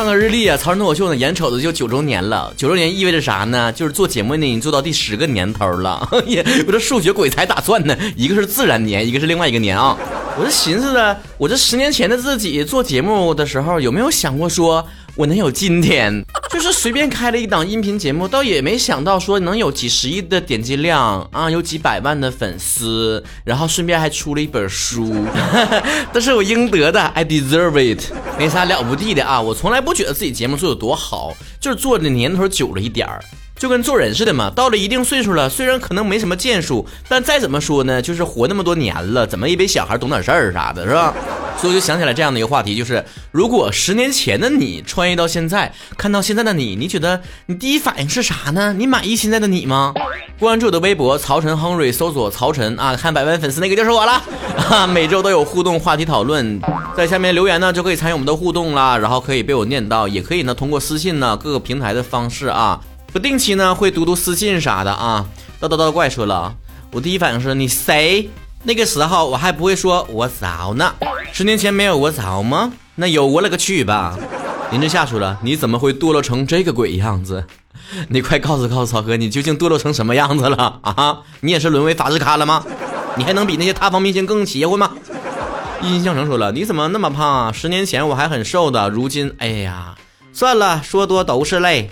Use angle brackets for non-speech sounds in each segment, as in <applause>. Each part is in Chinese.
看看日历啊，曹仁脱口秀呢，眼瞅着就九周年了。九周年意味着啥呢？就是做节目呢，已经做到第十个年头了。<laughs> 我这数学鬼才打算呢，一个是自然年，一个是另外一个年啊。我这寻思着，我这十年前的自己做节目的时候，有没有想过说？我能有今天，<laughs> 就是随便开了一档音频节目，倒也没想到说能有几十亿的点击量啊，有几百万的粉丝，然后顺便还出了一本书，<laughs> 这是我应得的，I deserve it，没啥了不地的啊，我从来不觉得自己节目做的多好，就是做的年头久了一点儿。就跟做人似的嘛，到了一定岁数了，虽然可能没什么建树，但再怎么说呢，就是活那么多年了，怎么也比小孩懂点事儿啥的，是吧？所以我就想起来这样的一个话题，就是如果十年前的你穿越到现在，看到现在的你，你觉得你第一反应是啥呢？你满意现在的你吗？关注我的微博曹晨亨瑞，搜索曹晨啊，看百万粉丝那个就是我了。啊，每周都有互动话题讨论，在下面留言呢就可以参与我们的互动啦，然后可以被我念到，也可以呢通过私信呢各个平台的方式啊。不定期呢会读读私信啥的啊，叨叨叨怪说了，我第一反应是你谁？那个时候我还不会说我早呢，十年前没有我早吗？那有我勒个去吧！林志夏说了，你怎么会堕落成这个鬼样子？你快告诉告诉曹哥，你究竟堕落成什么样子了啊？你也是沦为法制咖了吗？你还能比那些塌房明星更邪乎吗？一心向成说了，你怎么那么胖啊？十年前我还很瘦的，如今哎呀，算了，说多都是泪。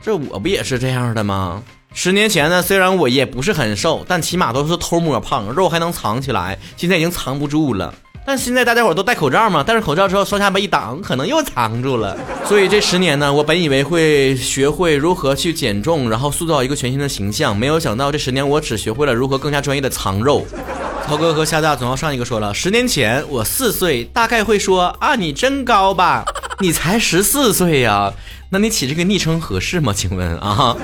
这我不也是这样的吗？十年前呢，虽然我也不是很瘦，但起码都是偷摸胖，肉还能藏起来。现在已经藏不住了。但现在大家伙都戴口罩嘛，戴上口罩之后，双下巴一挡，可能又藏住了。所以这十年呢，我本以为会学会如何去减重，然后塑造一个全新的形象，没有想到这十年我只学会了如何更加专业的藏肉。涛哥和夏大总要上一个说了，十年前我四岁，大概会说啊，你真高吧？你才十四岁呀。那你起这个昵称合适吗？请问啊，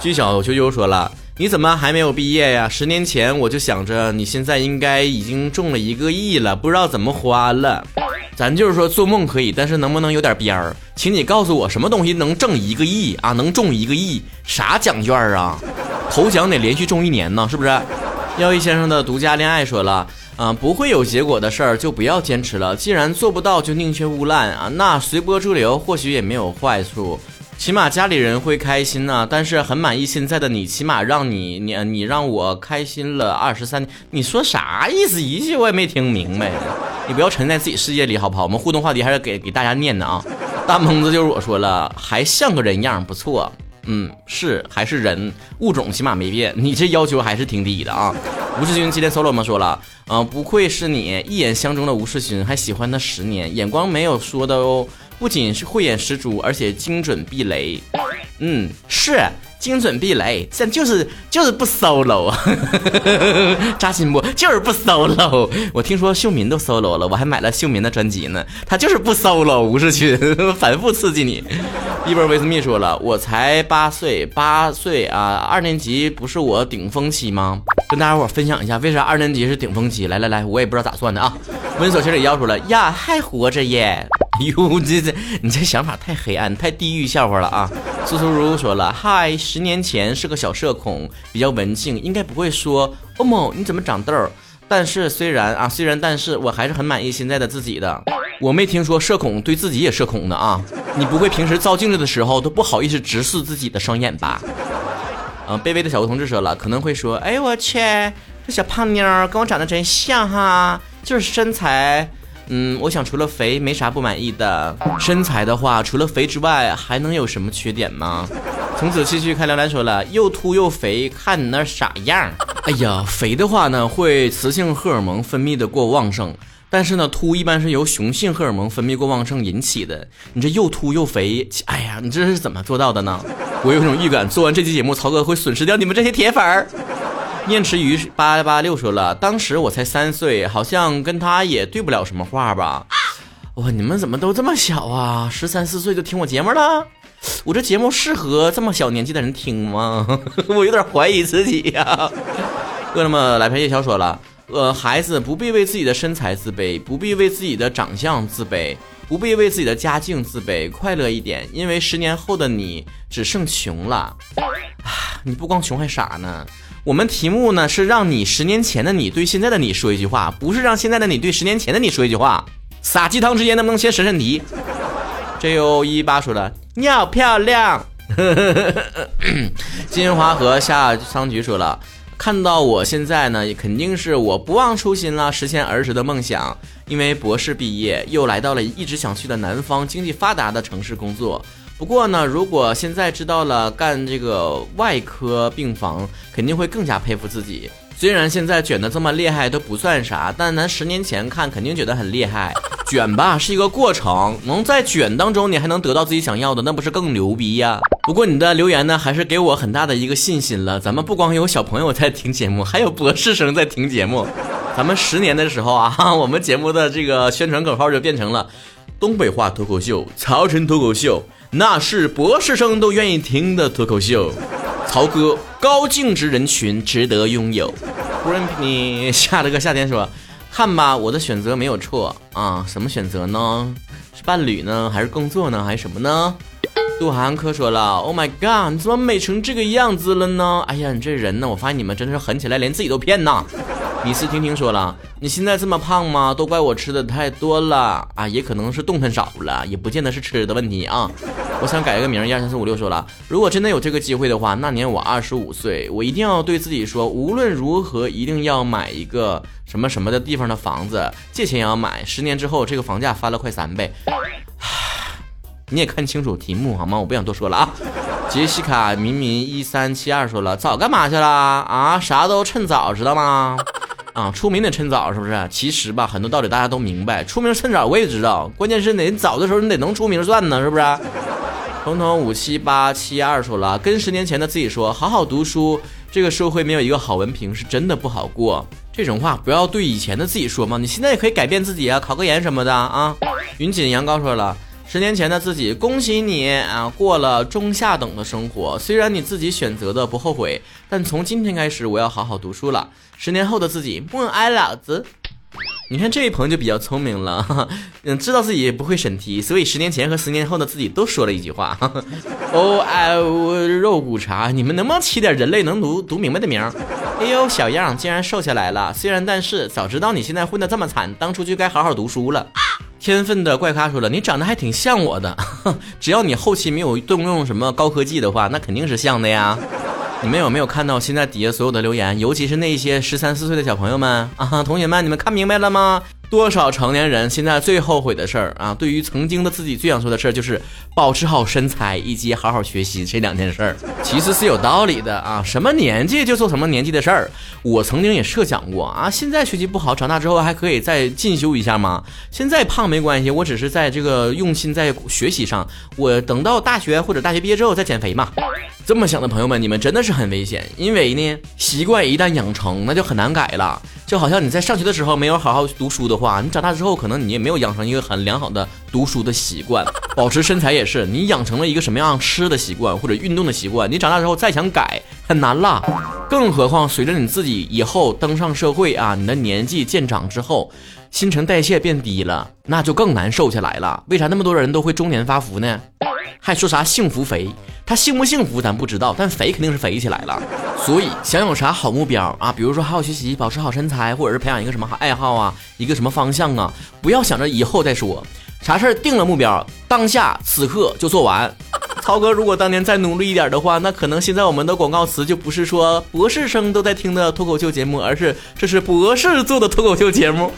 居小秋秋说了，你怎么还没有毕业呀？十年前我就想着你现在应该已经中了一个亿了，不知道怎么花了。咱就是说做梦可以，但是能不能有点边儿？请你告诉我什么东西能挣一个亿啊？能中一个亿？啥奖券啊？头奖得连续中一年呢，是不是？耀一先生的独家恋爱说了。啊，不会有结果的事儿就不要坚持了。既然做不到，就宁缺毋滥啊。那随波逐流或许也没有坏处，起码家里人会开心呢。但是很满意现在的你，起码让你你你让我开心了二十三年。你说啥意思？一句我也没听明白。你不要沉在自己世界里好不好？我们互动话题还是给给大家念的啊。大蒙子就是我说了，还像个人样，不错。嗯，是还是人物种起码没变，你这要求还是挺低的啊。吴世勋今天 solo 吗？说了，嗯，不愧是你一眼相中的吴世勋，还喜欢他十年，眼光没有说的哦。不仅是慧眼识珠，而且精准避雷。嗯，是。精准避雷，这就是就是不 solo，<laughs> 扎心不？就是不 solo。我听说秀敏都 solo 了，我还买了秀敏的专辑呢。他就是不 solo，吴世勋 <laughs> 反复刺激你。一波维斯密说了，我才八岁，八岁啊，二年级不是我顶峰期吗？跟大家伙分享一下，为啥二年级是顶峰期？来来来，我也不知道咋算的啊。温所千里要说了呀，还活着耶。哟，这这，你这想法太黑暗，太地狱笑话了啊！苏苏如说了，嗨，十年前是个小社恐，比较文静，应该不会说，欧某你怎么长痘儿？但是虽然啊，虽然但是我还是很满意现在的自己的。我没听说社恐对自己也社恐的啊！你不会平时照镜子的时候都不好意思直视自己的双眼吧？嗯，卑微的小吴同志说了，可能会说，哎我去，这小胖妞跟我长得真像哈，就是身材。嗯，我想除了肥没啥不满意的。身材的话，除了肥之外，还能有什么缺点吗？从此继续看梁兰说了，又秃又肥，看你那傻样。哎呀，肥的话呢，会雌性荷尔蒙分泌的过旺盛，但是呢，秃一般是由雄性荷尔蒙分泌过旺盛引起的。你这又秃又肥，哎呀，你这是怎么做到的呢？我有种预感，做完这期节目，曹哥会损失掉你们这些铁粉儿。念池鱼八八六说了，当时我才三岁，好像跟他也对不了什么话吧。哇，你们怎么都这么小啊？十三四岁就听我节目了？我这节目适合这么小年纪的人听吗？<laughs> 我有点怀疑自己呀。饿了么来陪夜宵说了，呃，孩子不必为自己的身材自卑，不必为自己的长相自卑，不必为自己的家境自卑，快乐一点，因为十年后的你只剩穷了。啊，你不光穷还傻呢。我们题目呢是让你十年前的你对现在的你说一句话，不是让现在的你对十年前的你说一句话。撒鸡汤之前能不能先审审题？J O 一八说了，你好漂亮。<laughs> 金华和夏桑菊说了，看到我现在呢，肯定是我不忘初心了，实现儿时的梦想。因为博士毕业，又来到了一直想去的南方经济发达的城市工作。不过呢，如果现在知道了干这个外科病房，肯定会更加佩服自己。虽然现在卷的这么厉害都不算啥，但咱十年前看肯定觉得很厉害。卷吧是一个过程，能在卷当中你还能得到自己想要的，那不是更牛逼呀？不过你的留言呢，还是给我很大的一个信心了。咱们不光有小朋友在听节目，还有博士生在听节目。咱们十年的时候啊，我们节目的这个宣传口号就变成了东北话脱口秀、曹晨脱口秀，那是博士生都愿意听的脱口秀。曹哥，高净值人群值得拥有。Rampney 下了个夏天说。看吧，我的选择没有错啊！什么选择呢？是伴侣呢，还是工作呢，还是什么呢？杜涵科说了：“Oh my god，你怎么美成这个样子了呢？哎呀，你这人呢，我发现你们真的是狠起来连自己都骗呐！”米斯听听说了，你现在这么胖吗？都怪我吃的太多了啊！也可能是动弹少了，也不见得是吃的问题啊。我想改一个名，一二三四五六说了，如果真的有这个机会的话，那年我二十五岁，我一定要对自己说，无论如何一定要买一个什么什么的地方的房子，借钱也要买。十年之后，这个房价翻了快三倍。你也看清楚题目好吗？我不想多说了啊。杰西卡明明一三七二说了，早干嘛去了啊？啥都趁早，知道吗？啊，出名得趁早，是不是？其实吧，很多道理大家都明白。出名趁早我也知道，关键是得早的时候你得能出名算呢，是不是？彤彤五七八七二说了，跟十年前的自己说，好好读书。这个社会没有一个好文凭是真的不好过。这种话不要对以前的自己说嘛，你现在也可以改变自己啊，考个研什么的啊。云锦阳高说了。十年前的自己，恭喜你啊，过了中下等的生活。虽然你自己选择的不后悔，但从今天开始，我要好好读书了。十年后的自己，默哀老子。你看这位朋友就比较聪明了，<laughs> 嗯，知道自己不会审题，所以十年前和十年后的自己都说了一句话。哦哎，肉骨茶，你们能不能起点人类能读读明白的名？哎呦，小样，竟然瘦下来了。虽然但是，早知道你现在混得这么惨，当初就该好好读书了。天分的怪咖说了，你长得还挺像我的，<laughs> 只要你后期没有动用什么高科技的话，那肯定是像的呀。你们有没有看到现在底下所有的留言，尤其是那些十三四岁的小朋友们啊？同学们，你们看明白了吗？多少成年人现在最后悔的事儿啊？对于曾经的自己最想说的事儿，就是保持好身材以及好好学习这两件事儿。其实是有道理的啊，什么年纪就做什么年纪的事儿。我曾经也设想过啊，现在学习不好，长大之后还可以再进修一下吗？现在胖没关系，我只是在这个用心在学习上。我等到大学或者大学毕业之后再减肥嘛。这么想的朋友们，你们真的是很危险，因为呢，习惯一旦养成，那就很难改了。就好像你在上学的时候没有好好读书的话，你长大之后可能你也没有养成一个很良好的读书的习惯。<laughs> 保持身材也是，你养成了一个什么样吃的习惯或者运动的习惯，你长大之后再想改很难啦。更何况随着你自己以后登上社会啊，你的年纪渐长之后，新陈代谢变低了，那就更难瘦下来了。为啥那么多人都会中年发福呢？还说啥幸福肥？他幸不幸福咱不知道，但肥肯定是肥起来了。所以想有啥好目标啊，比如说好好学习，保持好身材，或者是培养一个什么爱好啊，一个什么方向啊，不要想着以后再说。啥事儿定了目标，当下此刻就做完。涛哥如果当年再努力一点的话，那可能现在我们的广告词就不是说博士生都在听的脱口秀节目，而是这是博士做的脱口秀节目。